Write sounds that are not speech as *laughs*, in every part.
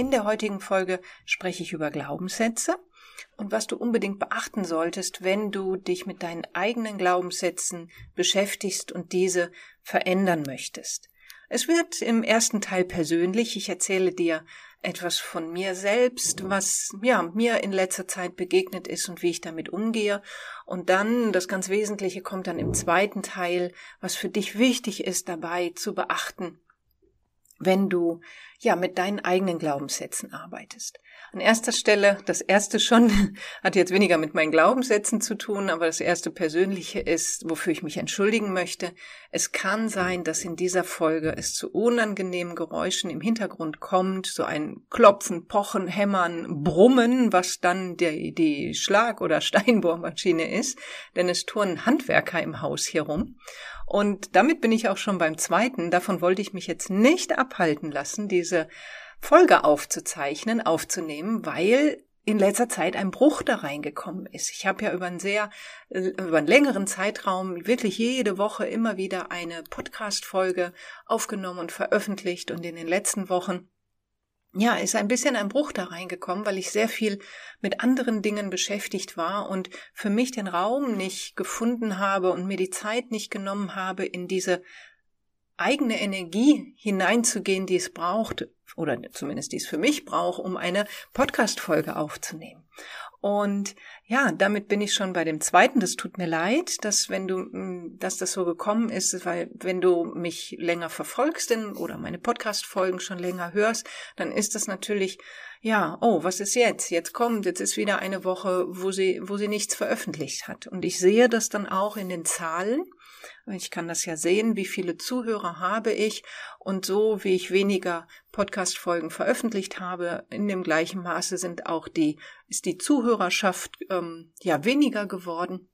In der heutigen Folge spreche ich über Glaubenssätze und was du unbedingt beachten solltest, wenn du dich mit deinen eigenen Glaubenssätzen beschäftigst und diese verändern möchtest. Es wird im ersten Teil persönlich. Ich erzähle dir etwas von mir selbst, was ja mir in letzter Zeit begegnet ist und wie ich damit umgehe. Und dann das ganz Wesentliche kommt dann im zweiten Teil, was für dich wichtig ist dabei zu beachten, wenn du ja mit deinen eigenen Glaubenssätzen arbeitest. An erster Stelle, das erste schon, *laughs* hat jetzt weniger mit meinen Glaubenssätzen zu tun, aber das erste persönliche ist, wofür ich mich entschuldigen möchte. Es kann sein, dass in dieser Folge es zu unangenehmen Geräuschen im Hintergrund kommt, so ein Klopfen, Pochen, Hämmern, Brummen, was dann die, die Schlag- oder *laughs* Steinbohrmaschine ist, denn es turnen Handwerker im Haus hier rum. Und damit bin ich auch schon beim zweiten. Davon wollte ich mich jetzt nicht abhalten lassen, diese Folge aufzuzeichnen, aufzunehmen, weil in letzter Zeit ein Bruch da reingekommen ist. Ich habe ja über einen sehr, äh, über einen längeren Zeitraum wirklich jede Woche immer wieder eine Podcast-Folge aufgenommen und veröffentlicht und in den letzten Wochen ja, ist ein bisschen ein Bruch da reingekommen, weil ich sehr viel mit anderen Dingen beschäftigt war und für mich den Raum nicht gefunden habe und mir die Zeit nicht genommen habe, in diese eigene Energie hineinzugehen, die es braucht, oder zumindest die es für mich braucht, um eine Podcast-Folge aufzunehmen. Und ja, damit bin ich schon bei dem zweiten. Das tut mir leid, dass wenn du, mm, dass das so gekommen ist, weil wenn du mich länger verfolgst denn, oder meine Podcast-Folgen schon länger hörst, dann ist das natürlich, ja, oh, was ist jetzt? Jetzt kommt, jetzt ist wieder eine Woche, wo sie, wo sie nichts veröffentlicht hat. Und ich sehe das dann auch in den Zahlen. Ich kann das ja sehen, wie viele Zuhörer habe ich und so wie ich weniger Podcast-Folgen veröffentlicht habe, in dem gleichen Maße sind auch die, ist die Zuhörerschaft ähm, ja weniger geworden.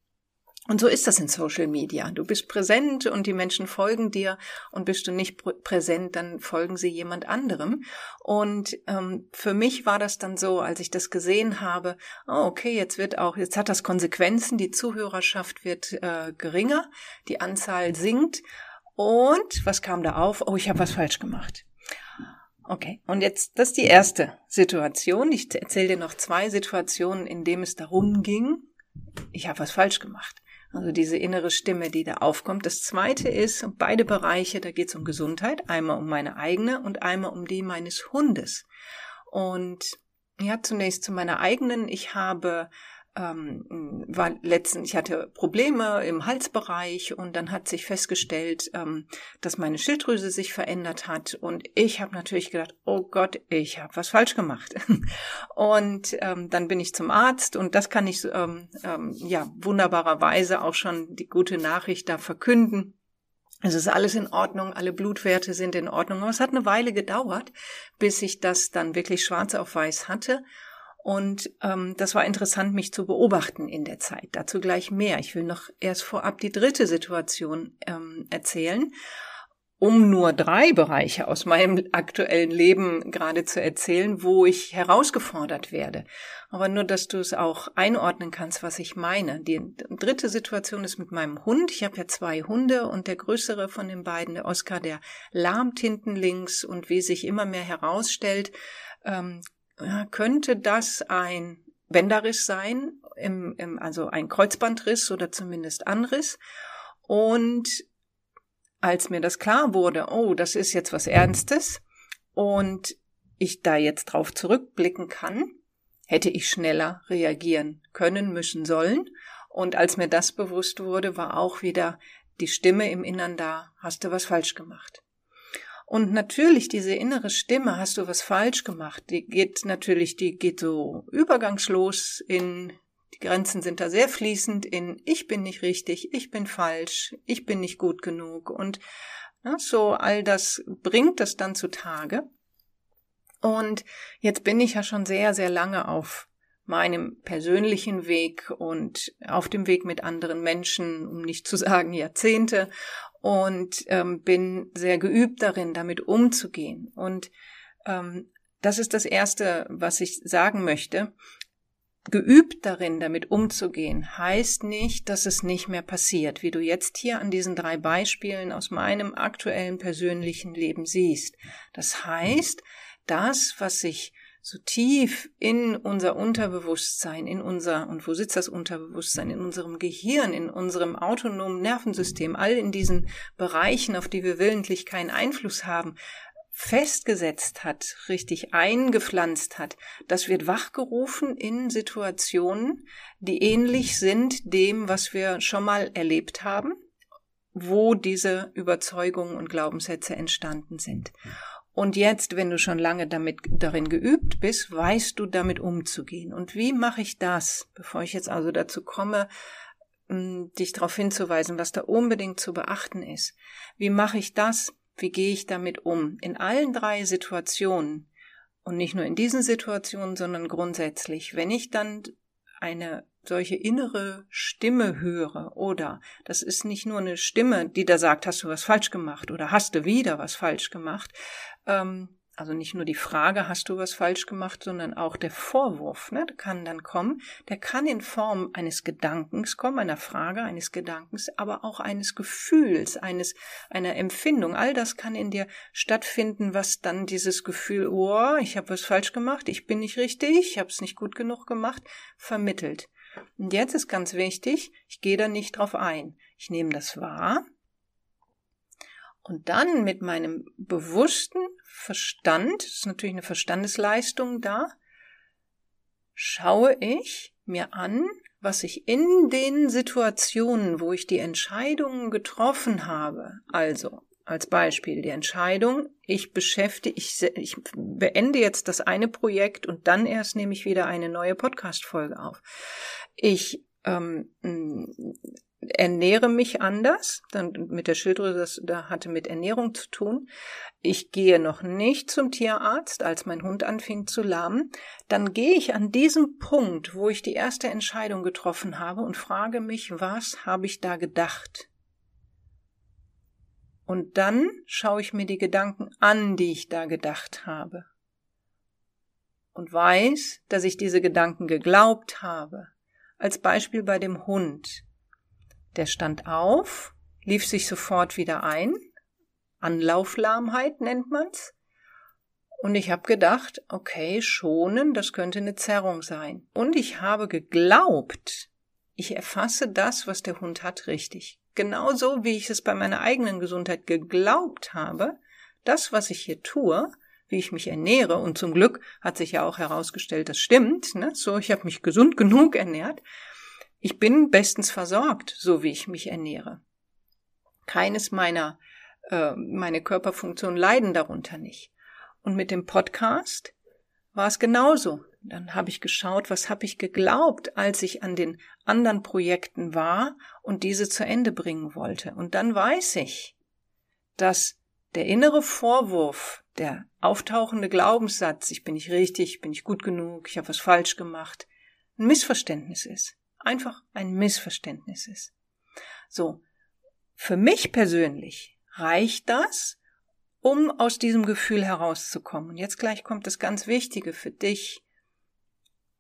Und so ist das in Social Media. Du bist präsent und die Menschen folgen dir und bist du nicht präsent, dann folgen sie jemand anderem. Und ähm, für mich war das dann so, als ich das gesehen habe, oh, okay, jetzt wird auch, jetzt hat das Konsequenzen, die Zuhörerschaft wird äh, geringer, die Anzahl sinkt. Und was kam da auf? Oh, ich habe was falsch gemacht. Okay, und jetzt, das ist die erste Situation. Ich erzähle dir noch zwei Situationen, in denen es darum ging, ich habe was falsch gemacht. Also diese innere Stimme, die da aufkommt. Das zweite ist, beide Bereiche, da geht es um Gesundheit, einmal um meine eigene und einmal um die meines Hundes. Und ja, zunächst zu meiner eigenen. Ich habe ähm, war letztens, ich hatte Probleme im Halsbereich und dann hat sich festgestellt, ähm, dass meine Schilddrüse sich verändert hat und ich habe natürlich gedacht, oh Gott, ich habe was falsch gemacht. *laughs* und ähm, dann bin ich zum Arzt und das kann ich ähm, ähm, ja wunderbarerweise auch schon die gute Nachricht da verkünden. Es ist alles in Ordnung, alle Blutwerte sind in Ordnung. Aber es hat eine Weile gedauert, bis ich das dann wirklich schwarz auf weiß hatte. Und ähm, das war interessant, mich zu beobachten in der Zeit. Dazu gleich mehr. Ich will noch erst vorab die dritte Situation ähm, erzählen, um nur drei Bereiche aus meinem aktuellen Leben gerade zu erzählen, wo ich herausgefordert werde. Aber nur, dass du es auch einordnen kannst, was ich meine. Die dritte Situation ist mit meinem Hund. Ich habe ja zwei Hunde und der größere von den beiden, der Oscar, der lahmt hinten links und wie sich immer mehr herausstellt, ähm, könnte das ein Bänderriss sein, im, im, also ein Kreuzbandriss oder zumindest Anriss. Und als mir das klar wurde, oh, das ist jetzt was Ernstes und ich da jetzt drauf zurückblicken kann, hätte ich schneller reagieren können, müssen, sollen. Und als mir das bewusst wurde, war auch wieder die Stimme im Innern da, hast du was falsch gemacht. Und natürlich diese innere Stimme, hast du was falsch gemacht, die geht natürlich, die geht so übergangslos in, die Grenzen sind da sehr fließend in, ich bin nicht richtig, ich bin falsch, ich bin nicht gut genug. Und ja, so all das bringt das dann zutage. Und jetzt bin ich ja schon sehr, sehr lange auf meinem persönlichen Weg und auf dem Weg mit anderen Menschen, um nicht zu sagen Jahrzehnte und ähm, bin sehr geübt darin, damit umzugehen. Und ähm, das ist das Erste, was ich sagen möchte. Geübt darin, damit umzugehen, heißt nicht, dass es nicht mehr passiert, wie du jetzt hier an diesen drei Beispielen aus meinem aktuellen persönlichen Leben siehst. Das heißt, das, was sich so tief in unser Unterbewusstsein, in unser, und wo sitzt das Unterbewusstsein? In unserem Gehirn, in unserem autonomen Nervensystem, all in diesen Bereichen, auf die wir willentlich keinen Einfluss haben, festgesetzt hat, richtig eingepflanzt hat, das wird wachgerufen in Situationen, die ähnlich sind dem, was wir schon mal erlebt haben, wo diese Überzeugungen und Glaubenssätze entstanden sind. Und jetzt, wenn du schon lange damit darin geübt bist, weißt du damit umzugehen. Und wie mache ich das, bevor ich jetzt also dazu komme, dich darauf hinzuweisen, was da unbedingt zu beachten ist? Wie mache ich das? Wie gehe ich damit um? In allen drei Situationen und nicht nur in diesen Situationen, sondern grundsätzlich, wenn ich dann eine solche innere Stimme höre oder das ist nicht nur eine Stimme, die da sagt, hast du was falsch gemacht oder hast du wieder was falsch gemacht, ähm, also nicht nur die Frage, hast du was falsch gemacht, sondern auch der Vorwurf, ne, der kann dann kommen, der kann in Form eines Gedankens kommen, einer Frage, eines Gedankens, aber auch eines Gefühls, eines, einer Empfindung. All das kann in dir stattfinden, was dann dieses Gefühl, oh, ich habe was falsch gemacht, ich bin nicht richtig, ich habe es nicht gut genug gemacht, vermittelt. Und jetzt ist ganz wichtig, ich gehe da nicht drauf ein. Ich nehme das wahr, und dann mit meinem bewussten Verstand, das ist natürlich eine Verstandesleistung da, schaue ich mir an, was ich in den Situationen, wo ich die Entscheidungen getroffen habe, also als Beispiel die Entscheidung, ich beschäftige, ich, ich beende jetzt das eine Projekt und dann erst nehme ich wieder eine neue Podcast-Folge auf. Ich ähm, ernähre mich anders, dann mit der Schilddrüse, das da hatte mit Ernährung zu tun. Ich gehe noch nicht zum Tierarzt, als mein Hund anfing zu lahmen. Dann gehe ich an diesem Punkt, wo ich die erste Entscheidung getroffen habe und frage mich, was habe ich da gedacht? Und dann schaue ich mir die Gedanken an, die ich da gedacht habe. Und weiß, dass ich diese Gedanken geglaubt habe. Als Beispiel bei dem Hund. Der stand auf, lief sich sofort wieder ein. Anlauflahmheit nennt man's. Und ich habe gedacht, okay, schonen, das könnte eine Zerrung sein. Und ich habe geglaubt, ich erfasse das, was der Hund hat, richtig. Genauso wie ich es bei meiner eigenen Gesundheit geglaubt habe, das, was ich hier tue, wie ich mich ernähre, und zum Glück hat sich ja auch herausgestellt, das stimmt, ne? so ich habe mich gesund *laughs* genug ernährt, ich bin bestens versorgt, so wie ich mich ernähre. Keines meiner äh, meine Körperfunktionen leiden darunter nicht. Und mit dem Podcast war es genauso. Dann habe ich geschaut, was habe ich geglaubt, als ich an den anderen Projekten war und diese zu Ende bringen wollte. Und dann weiß ich, dass der innere Vorwurf, der auftauchende Glaubenssatz, ich bin nicht richtig, ich bin nicht gut genug, ich habe was falsch gemacht, ein Missverständnis ist einfach ein Missverständnis ist. So, für mich persönlich reicht das, um aus diesem Gefühl herauszukommen. Und jetzt gleich kommt das ganz Wichtige für dich,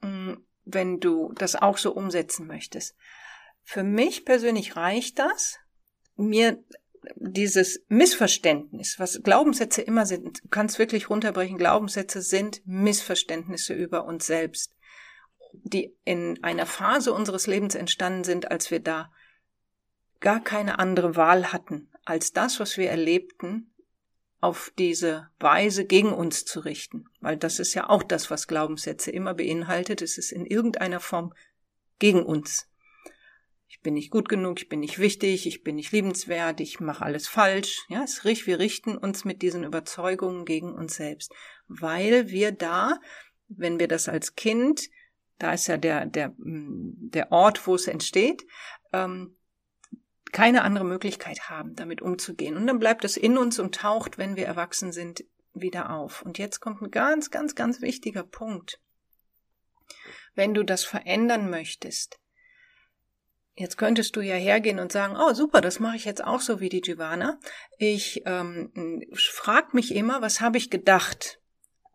mm, wenn du das auch so umsetzen möchtest. Für mich persönlich reicht das, mir dieses Missverständnis, was Glaubenssätze immer sind, du kannst wirklich runterbrechen, Glaubenssätze sind Missverständnisse über uns selbst die in einer Phase unseres Lebens entstanden sind, als wir da gar keine andere Wahl hatten, als das, was wir erlebten, auf diese Weise gegen uns zu richten. Weil das ist ja auch das, was Glaubenssätze immer beinhaltet. Es ist in irgendeiner Form gegen uns. Ich bin nicht gut genug, ich bin nicht wichtig, ich bin nicht liebenswert, ich mache alles falsch. Ja, es riecht, wir richten uns mit diesen Überzeugungen gegen uns selbst, weil wir da, wenn wir das als Kind da ist ja der, der, mm, der Ort, wo es entsteht, ähm, keine andere Möglichkeit haben, damit umzugehen. Und dann bleibt es in uns und taucht, wenn wir erwachsen sind, wieder auf. Und jetzt kommt ein ganz, ganz, ganz wichtiger Punkt. Wenn du das verändern möchtest, Jetzt könntest du ja hergehen und sagen, oh super, das mache ich jetzt auch so wie die Giovanna. Ich ähm, frag mich immer, was habe ich gedacht,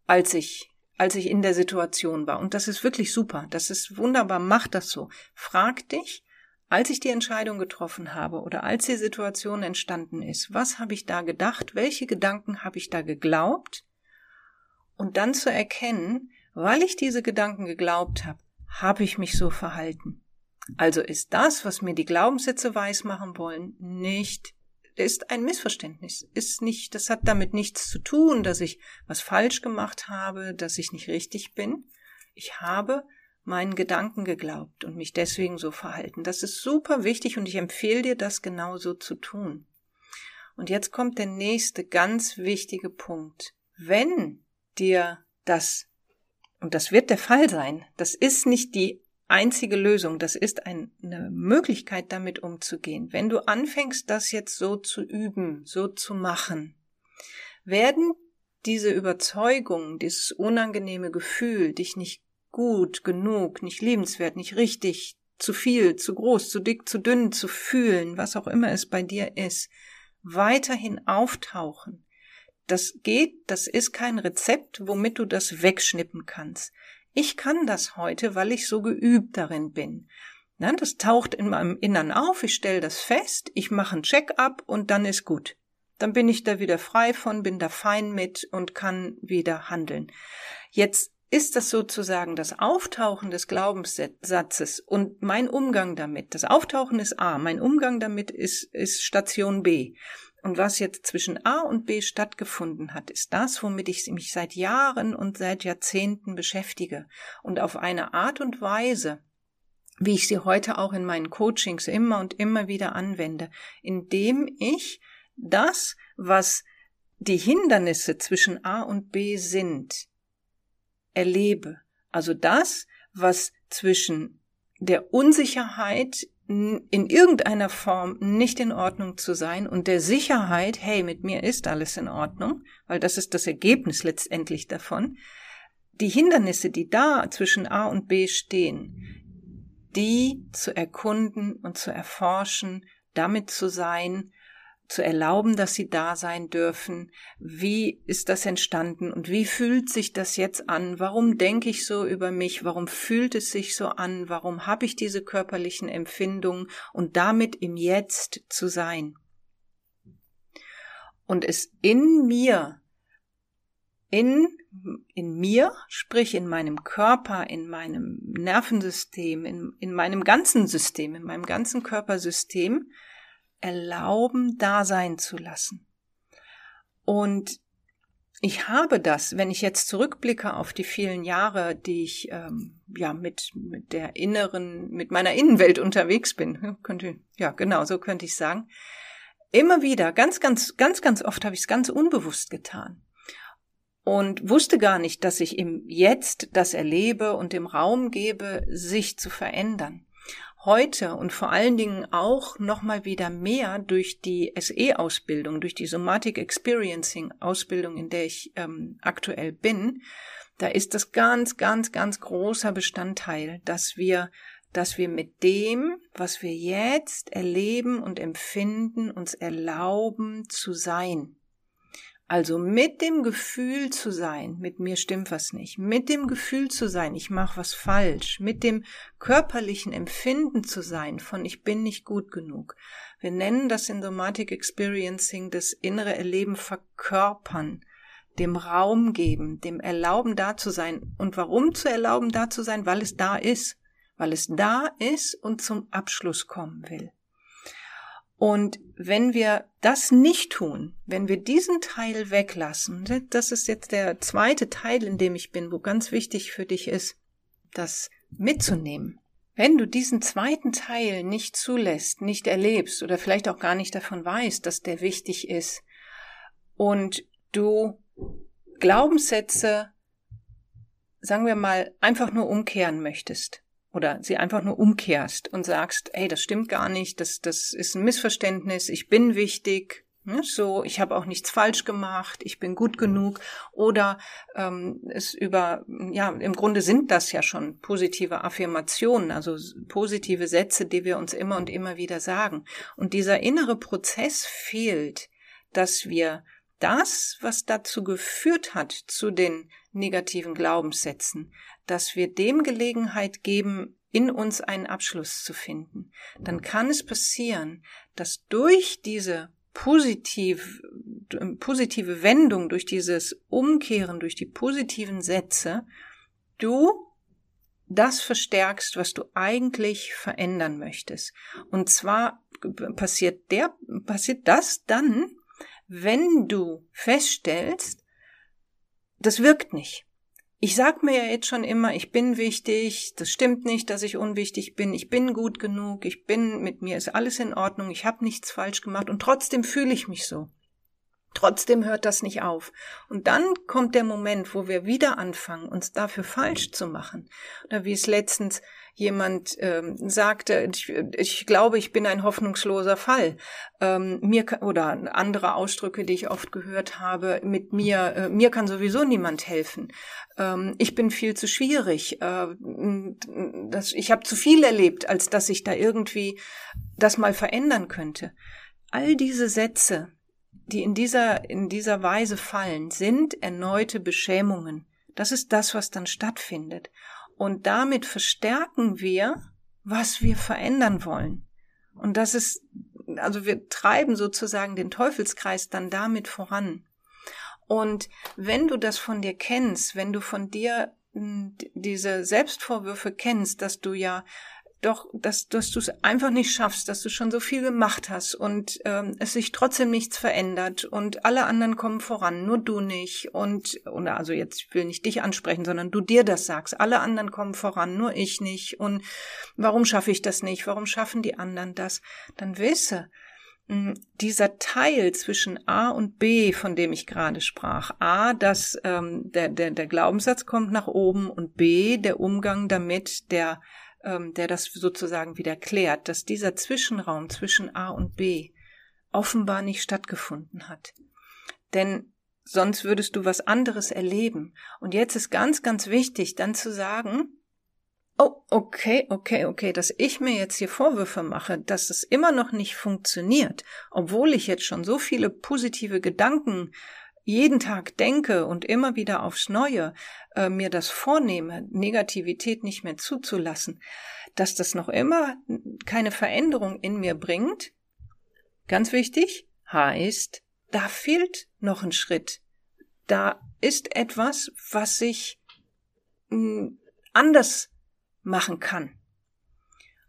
als ich als ich in der Situation war. Und das ist wirklich super. Das ist wunderbar. Mach das so. Frag dich, als ich die Entscheidung getroffen habe oder als die Situation entstanden ist, was habe ich da gedacht? Welche Gedanken habe ich da geglaubt? Und dann zu erkennen, weil ich diese Gedanken geglaubt habe, habe ich mich so verhalten. Also ist das, was mir die Glaubenssätze weismachen wollen, nicht ist ein Missverständnis. Ist nicht, das hat damit nichts zu tun, dass ich was falsch gemacht habe, dass ich nicht richtig bin. Ich habe meinen Gedanken geglaubt und mich deswegen so verhalten. Das ist super wichtig und ich empfehle dir, das genauso zu tun. Und jetzt kommt der nächste ganz wichtige Punkt. Wenn dir das, und das wird der Fall sein, das ist nicht die einzige Lösung, das ist eine Möglichkeit, damit umzugehen. Wenn du anfängst, das jetzt so zu üben, so zu machen, werden diese Überzeugung, dieses unangenehme Gefühl, dich nicht gut genug, nicht liebenswert, nicht richtig, zu viel, zu groß, zu dick, zu dünn zu fühlen, was auch immer es bei dir ist, weiterhin auftauchen. Das geht, das ist kein Rezept, womit du das wegschnippen kannst. Ich kann das heute, weil ich so geübt darin bin. Das taucht in meinem Innern auf, ich stelle das fest, ich mache ein Check-up und dann ist gut. Dann bin ich da wieder frei von, bin da fein mit und kann wieder handeln. Jetzt ist das sozusagen das Auftauchen des Glaubenssatzes und mein Umgang damit. Das Auftauchen ist A, mein Umgang damit ist, ist Station B. Und was jetzt zwischen A und B stattgefunden hat, ist das, womit ich mich seit Jahren und seit Jahrzehnten beschäftige. Und auf eine Art und Weise, wie ich sie heute auch in meinen Coachings immer und immer wieder anwende, indem ich das, was die Hindernisse zwischen A und B sind, erlebe. Also das, was zwischen der Unsicherheit in irgendeiner Form nicht in Ordnung zu sein und der Sicherheit, hey, mit mir ist alles in Ordnung, weil das ist das Ergebnis letztendlich davon, die Hindernisse, die da zwischen A und B stehen, die zu erkunden und zu erforschen, damit zu sein, zu erlauben, dass sie da sein dürfen. Wie ist das entstanden und wie fühlt sich das jetzt an? Warum denke ich so über mich? Warum fühlt es sich so an? Warum habe ich diese körperlichen Empfindungen und damit im Jetzt zu sein? Und es in mir, in, in mir, sprich in meinem Körper, in meinem Nervensystem, in, in meinem ganzen System, in meinem ganzen Körpersystem, erlauben, da sein zu lassen. Und ich habe das, wenn ich jetzt zurückblicke auf die vielen Jahre, die ich ähm, ja mit mit der inneren, mit meiner Innenwelt unterwegs bin, könnte ja genau so könnte ich sagen, immer wieder, ganz ganz ganz ganz oft habe ich es ganz unbewusst getan und wusste gar nicht, dass ich im Jetzt das erlebe und dem Raum gebe, sich zu verändern heute und vor allen Dingen auch nochmal wieder mehr durch die SE-Ausbildung, durch die Somatic Experiencing-Ausbildung, in der ich ähm, aktuell bin, da ist das ganz, ganz, ganz großer Bestandteil, dass wir, dass wir mit dem, was wir jetzt erleben und empfinden, uns erlauben zu sein. Also mit dem Gefühl zu sein, mit mir stimmt was nicht, mit dem Gefühl zu sein, ich mache was falsch, mit dem körperlichen Empfinden zu sein von ich bin nicht gut genug. Wir nennen das in Somatic Experiencing das innere Erleben verkörpern, dem Raum geben, dem Erlauben da zu sein. Und warum zu erlauben da zu sein? Weil es da ist, weil es da ist und zum Abschluss kommen will. Und wenn wir das nicht tun, wenn wir diesen Teil weglassen, das ist jetzt der zweite Teil, in dem ich bin, wo ganz wichtig für dich ist, das mitzunehmen. Wenn du diesen zweiten Teil nicht zulässt, nicht erlebst oder vielleicht auch gar nicht davon weißt, dass der wichtig ist und du Glaubenssätze, sagen wir mal, einfach nur umkehren möchtest, oder sie einfach nur umkehrst und sagst, ey, das stimmt gar nicht, das, das ist ein Missverständnis, ich bin wichtig, ne, so, ich habe auch nichts falsch gemacht, ich bin gut genug oder ähm, es über, ja, im Grunde sind das ja schon positive Affirmationen, also positive Sätze, die wir uns immer und immer wieder sagen. Und dieser innere Prozess fehlt, dass wir das, was dazu geführt hat, zu den negativen Glaubenssätzen, dass wir dem Gelegenheit geben, in uns einen Abschluss zu finden, dann kann es passieren, dass durch diese positiv, positive Wendung, durch dieses Umkehren, durch die positiven Sätze, du das verstärkst, was du eigentlich verändern möchtest. Und zwar passiert der, passiert das dann, wenn du feststellst, das wirkt nicht. Ich sag mir ja jetzt schon immer, ich bin wichtig, das stimmt nicht, dass ich unwichtig bin, ich bin gut genug, ich bin mit mir ist alles in Ordnung, ich habe nichts falsch gemacht und trotzdem fühle ich mich so. Trotzdem hört das nicht auf. Und dann kommt der Moment, wo wir wieder anfangen, uns dafür falsch zu machen. Oder wie es letztens jemand ähm, sagte, ich, ich, glaube, ich bin ein hoffnungsloser Fall. Ähm, mir oder andere Ausdrücke, die ich oft gehört habe, mit mir, äh, mir kann sowieso niemand helfen. Ähm, ich bin viel zu schwierig. Äh, das, ich habe zu viel erlebt, als dass ich da irgendwie das mal verändern könnte. All diese Sätze, die in dieser, in dieser Weise fallen, sind erneute Beschämungen. Das ist das, was dann stattfindet. Und damit verstärken wir, was wir verändern wollen. Und das ist, also wir treiben sozusagen den Teufelskreis dann damit voran. Und wenn du das von dir kennst, wenn du von dir hm, diese Selbstvorwürfe kennst, dass du ja doch, dass, dass du es einfach nicht schaffst, dass du schon so viel gemacht hast und ähm, es sich trotzdem nichts verändert und alle anderen kommen voran, nur du nicht und oder also jetzt will nicht dich ansprechen, sondern du dir das sagst, alle anderen kommen voran, nur ich nicht und warum schaffe ich das nicht? Warum schaffen die anderen das? Dann wisse, hm, dieser Teil zwischen A und B, von dem ich gerade sprach, A, dass ähm, der, der, der Glaubenssatz kommt nach oben und B, der Umgang damit, der ähm, der das sozusagen wieder klärt, dass dieser Zwischenraum zwischen A und B offenbar nicht stattgefunden hat. Denn sonst würdest du was anderes erleben. Und jetzt ist ganz, ganz wichtig, dann zu sagen, oh, okay, okay, okay, dass ich mir jetzt hier Vorwürfe mache, dass es immer noch nicht funktioniert, obwohl ich jetzt schon so viele positive Gedanken jeden Tag denke und immer wieder aufs Neue äh, mir das vornehme, Negativität nicht mehr zuzulassen, dass das noch immer keine Veränderung in mir bringt, ganz wichtig, heißt, da fehlt noch ein Schritt. Da ist etwas, was ich hm, anders machen kann.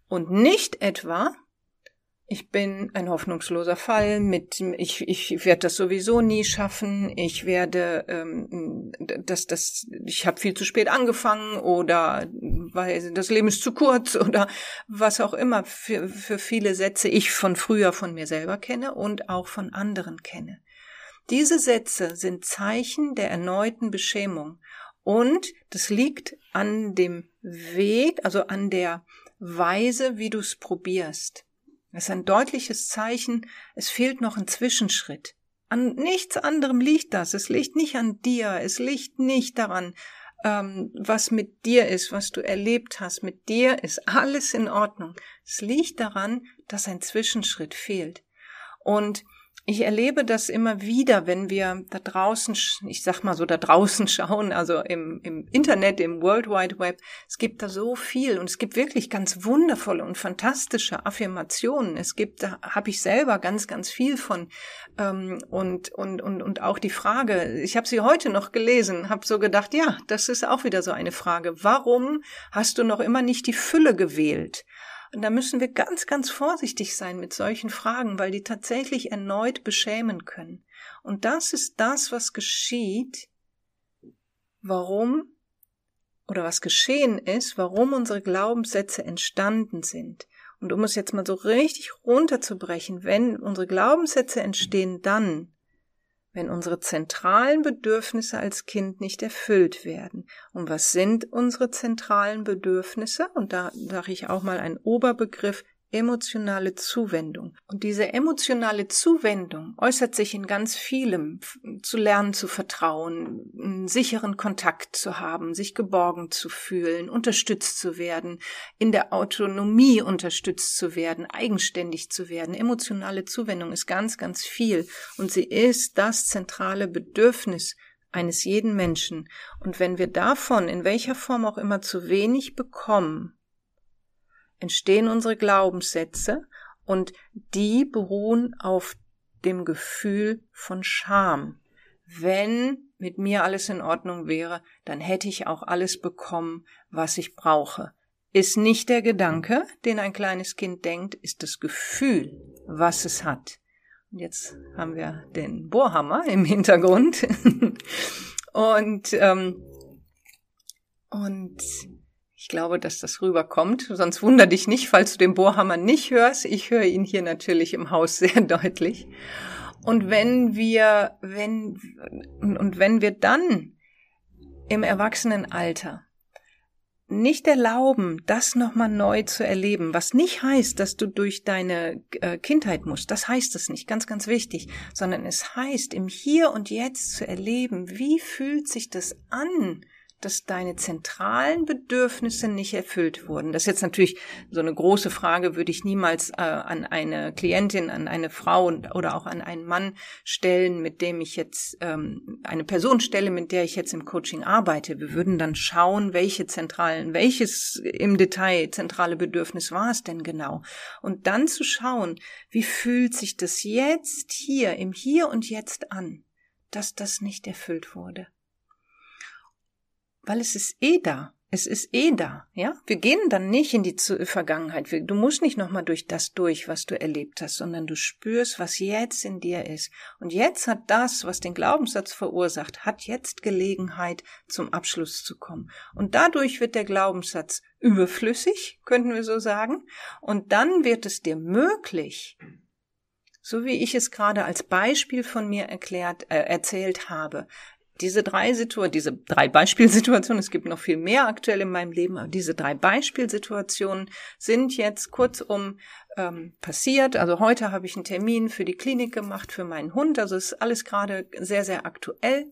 Und nicht etwa, ich bin ein hoffnungsloser Fall mit ich ich werde das sowieso nie schaffen. Ich werde ähm, das das ich habe viel zu spät angefangen oder weil das Leben ist zu kurz *laughs* oder was auch immer für für viele Sätze ich von früher von mir selber kenne und auch von anderen kenne. Diese Sätze sind Zeichen der erneuten Beschämung und das liegt an dem Weg also an der Weise wie du es probierst das ist ein deutliches Zeichen, es fehlt noch ein Zwischenschritt. An nichts anderem liegt das. Es liegt nicht an dir, es liegt nicht daran, ähm, was mit dir ist, was du erlebt hast. Mit dir ist alles in Ordnung. Es liegt daran, dass ein Zwischenschritt fehlt. Und ich erlebe das immer wieder, wenn wir da draußen, ich sag mal so da draußen *laughs* schauen, also im, im Internet, im World Wide Web. Es gibt da so viel und es gibt wirklich ganz wundervolle und fantastische Affirmationen. Es gibt, da habe ich selber ganz, ganz viel von ähm, und und und und auch die Frage. Ich habe sie heute noch gelesen, habe so gedacht, ja, das ist auch wieder so eine Frage. Warum hast du noch immer nicht die Fülle gewählt? Und da müssen wir ganz, ganz vorsichtig sein mit solchen Fragen, weil die tatsächlich erneut beschämen können. Und das ist das, was geschieht, warum oder was geschehen ist, warum unsere Glaubenssätze entstanden sind. Und um es jetzt mal so richtig runterzubrechen, wenn unsere Glaubenssätze entstehen dann, wenn unsere zentralen Bedürfnisse als Kind nicht erfüllt werden. Und was sind unsere zentralen Bedürfnisse? Und da sage ich auch mal einen Oberbegriff, emotionale Zuwendung. Und diese emotionale Zuwendung äußert sich in ganz vielem, zu lernen zu vertrauen, einen sicheren Kontakt zu haben, sich geborgen zu fühlen, unterstützt zu werden, in der Autonomie unterstützt zu werden, eigenständig zu werden. Emotionale Zuwendung ist ganz, ganz viel und sie ist das zentrale Bedürfnis eines jeden Menschen. Und wenn wir davon in welcher Form auch immer zu wenig bekommen, entstehen unsere Glaubenssätze und die beruhen auf dem Gefühl von Scham. Wenn mit mir alles in Ordnung wäre, dann hätte ich auch alles bekommen, was ich brauche. Ist nicht der Gedanke, den ein kleines Kind denkt, ist das Gefühl, was es hat. Und jetzt haben wir den Bohrhammer im Hintergrund. *laughs* und, ähm, und ich glaube, dass das rüberkommt. Sonst wunder dich nicht, falls du den Bohrhammer nicht hörst. Ich höre ihn hier natürlich im Haus *laughs* sehr deutlich. Und wenn wir, wenn, und wenn wir dann im Erwachsenenalter nicht erlauben, das nochmal neu zu erleben, was nicht heißt, dass du durch deine äh, Kindheit musst, das heißt es nicht, ganz, ganz wichtig, sondern es heißt, im Hier und Jetzt zu erleben, wie fühlt sich das an, dass deine zentralen Bedürfnisse nicht erfüllt wurden. Das ist jetzt natürlich so eine große Frage, würde ich niemals äh, an eine Klientin, an eine Frau oder auch an einen Mann stellen, mit dem ich jetzt ähm, eine Person stelle, mit der ich jetzt im Coaching arbeite. Wir würden dann schauen, welche zentralen, welches im Detail zentrale Bedürfnis war es denn genau? Und dann zu schauen, wie fühlt sich das jetzt hier, im Hier und Jetzt an, dass das nicht erfüllt wurde weil es ist eh da. Es ist eh da, ja? Wir gehen dann nicht in die Vergangenheit. Du musst nicht nochmal durch das durch, was du erlebt hast, sondern du spürst, was jetzt in dir ist. Und jetzt hat das, was den Glaubenssatz verursacht, hat jetzt Gelegenheit, zum Abschluss zu kommen. Und dadurch wird der Glaubenssatz überflüssig, könnten wir so sagen. Und dann wird es dir möglich, so wie ich es gerade als Beispiel von mir erklärt, äh, erzählt habe, diese drei Situationen, diese drei Beispielsituationen, es gibt noch viel mehr aktuell in meinem Leben, aber diese drei Beispielsituationen sind jetzt kurzum ähm, passiert. Also heute habe ich einen Termin für die Klinik gemacht für meinen Hund. Also ist alles gerade sehr, sehr aktuell.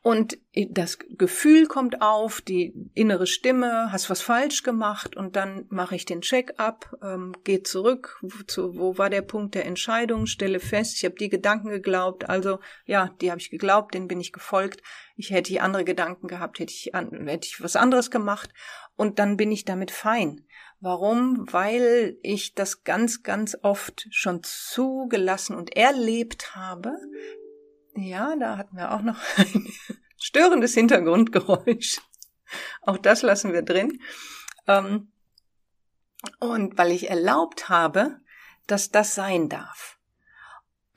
Und das Gefühl kommt auf, die innere Stimme, hast was falsch gemacht und dann mache ich den Check-up, ähm, gehe zurück, wo, zu, wo war der Punkt der Entscheidung, stelle fest, ich habe die Gedanken geglaubt, also ja, die habe ich geglaubt, denen bin ich gefolgt. Ich hätte ich andere Gedanken gehabt, hätte ich, an, hätte ich was anderes gemacht und dann bin ich damit fein. Warum? Weil ich das ganz, ganz oft schon zugelassen und erlebt habe, ja, da hatten wir auch noch ein *laughs* störendes Hintergrundgeräusch. Auch das lassen wir drin. Ähm, und weil ich erlaubt habe, dass das sein darf.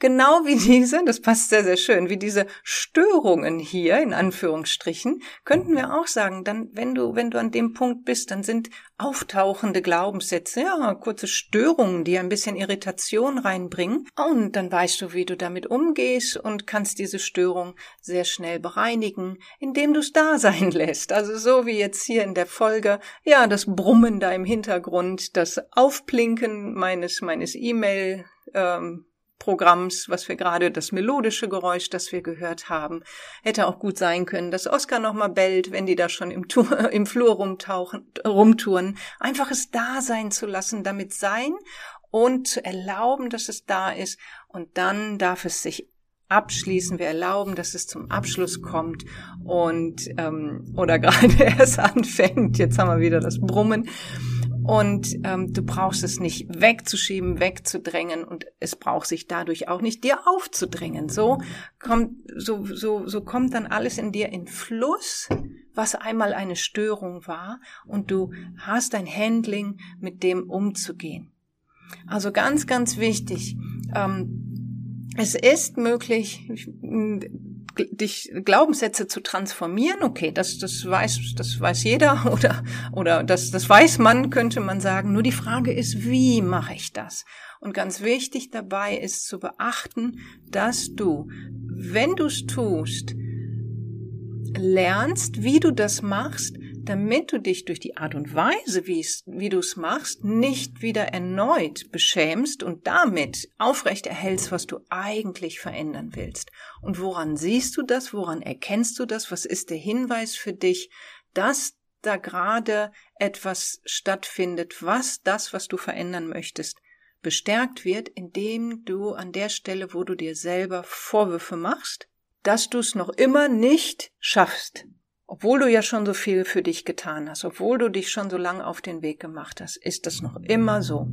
Genau wie diese, das passt sehr, sehr schön, wie diese Störungen hier, in Anführungsstrichen, könnten wir auch sagen, dann, wenn du, wenn du an dem Punkt bist, dann sind auftauchende Glaubenssätze, ja, kurze Störungen, die ein bisschen Irritation reinbringen. Und dann weißt du, wie du damit umgehst und kannst diese Störung sehr schnell bereinigen, indem du es da sein *laughs* lässt. Also so wie jetzt hier in der Folge, ja, das Brummen da im Hintergrund, das Aufplinken meines, meines E-Mail, ähm, Programms, was wir gerade, das melodische Geräusch, das wir gehört haben. Hätte auch gut sein können, dass Oskar nochmal bellt, wenn die da schon im, *laughs* im Flur rumtauchen, rumtouren. Einfach es da sein zu lassen, damit sein und zu erlauben, dass es da ist. Und dann darf es sich abschließen. Wir erlauben, dass es zum Abschluss kommt und ähm, oder *laughs* gerade erst anfängt. Jetzt haben wir wieder das Brummen. Und ähm, du brauchst es nicht wegzuschieben, wegzudrängen und es braucht sich dadurch auch nicht dir aufzudrängen. So kommt, so, so, so kommt dann alles in dir in Fluss, was einmal eine Störung war und du hast ein Handling, mit dem umzugehen. Also ganz, ganz wichtig. Ähm, es ist möglich, dich Glaubenssätze zu transformieren, okay, das, das weiß, das weiß jeder *laughs* oder, oder das, das weiß man, könnte man sagen. Nur die Frage ist, wie mache ich das? Und ganz wichtig dabei ist zu beachten, dass du, wenn du es tust, lernst, wie du das machst, damit du dich durch die Art und Weise, wie du es machst, nicht wieder erneut beschämst und damit aufrecht erhältst, was du eigentlich verändern willst. Und woran siehst du das? Woran erkennst du das? Was ist der Hinweis für dich, dass da gerade etwas stattfindet, was das, was du verändern möchtest, bestärkt wird, indem du an der Stelle, wo du dir selber Vorwürfe machst, dass du es noch immer nicht schaffst, obwohl du ja schon so viel für dich getan hast, obwohl du dich schon so lange auf den Weg gemacht hast, ist das noch immer so.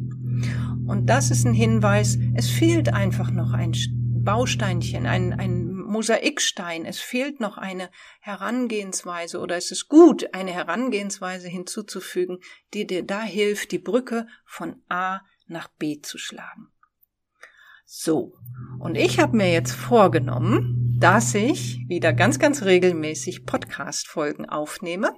Und das ist ein Hinweis, es fehlt einfach noch ein Bausteinchen, ein, ein Mosaikstein, es fehlt noch eine Herangehensweise oder es ist gut, eine Herangehensweise hinzuzufügen, die dir da hilft, die Brücke von A nach B zu schlagen. So, und ich habe mir jetzt vorgenommen, dass ich wieder ganz, ganz regelmäßig Podcast-Folgen aufnehme.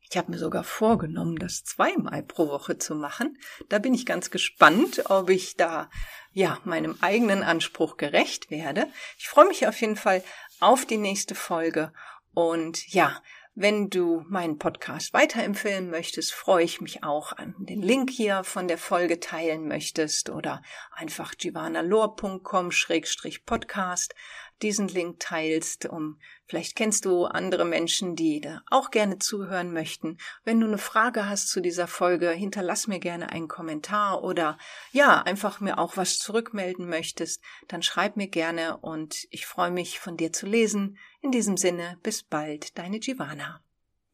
Ich habe mir sogar vorgenommen, das zweimal pro Woche zu machen. Da bin ich ganz gespannt, ob ich da ja meinem eigenen Anspruch gerecht werde. Ich freue mich auf jeden Fall auf die nächste Folge und ja, wenn du meinen Podcast weiterempfehlen möchtest, freue ich mich auch an den Link hier von der Folge teilen möchtest oder einfach jivanalor.com-podcast diesen Link teilst, um vielleicht kennst du andere Menschen, die da auch gerne zuhören möchten. Wenn du eine Frage hast zu dieser Folge, hinterlass mir gerne einen Kommentar oder ja, einfach mir auch was zurückmelden möchtest, dann schreib mir gerne und ich freue mich von dir zu lesen. In diesem Sinne, bis bald, deine Giovanna.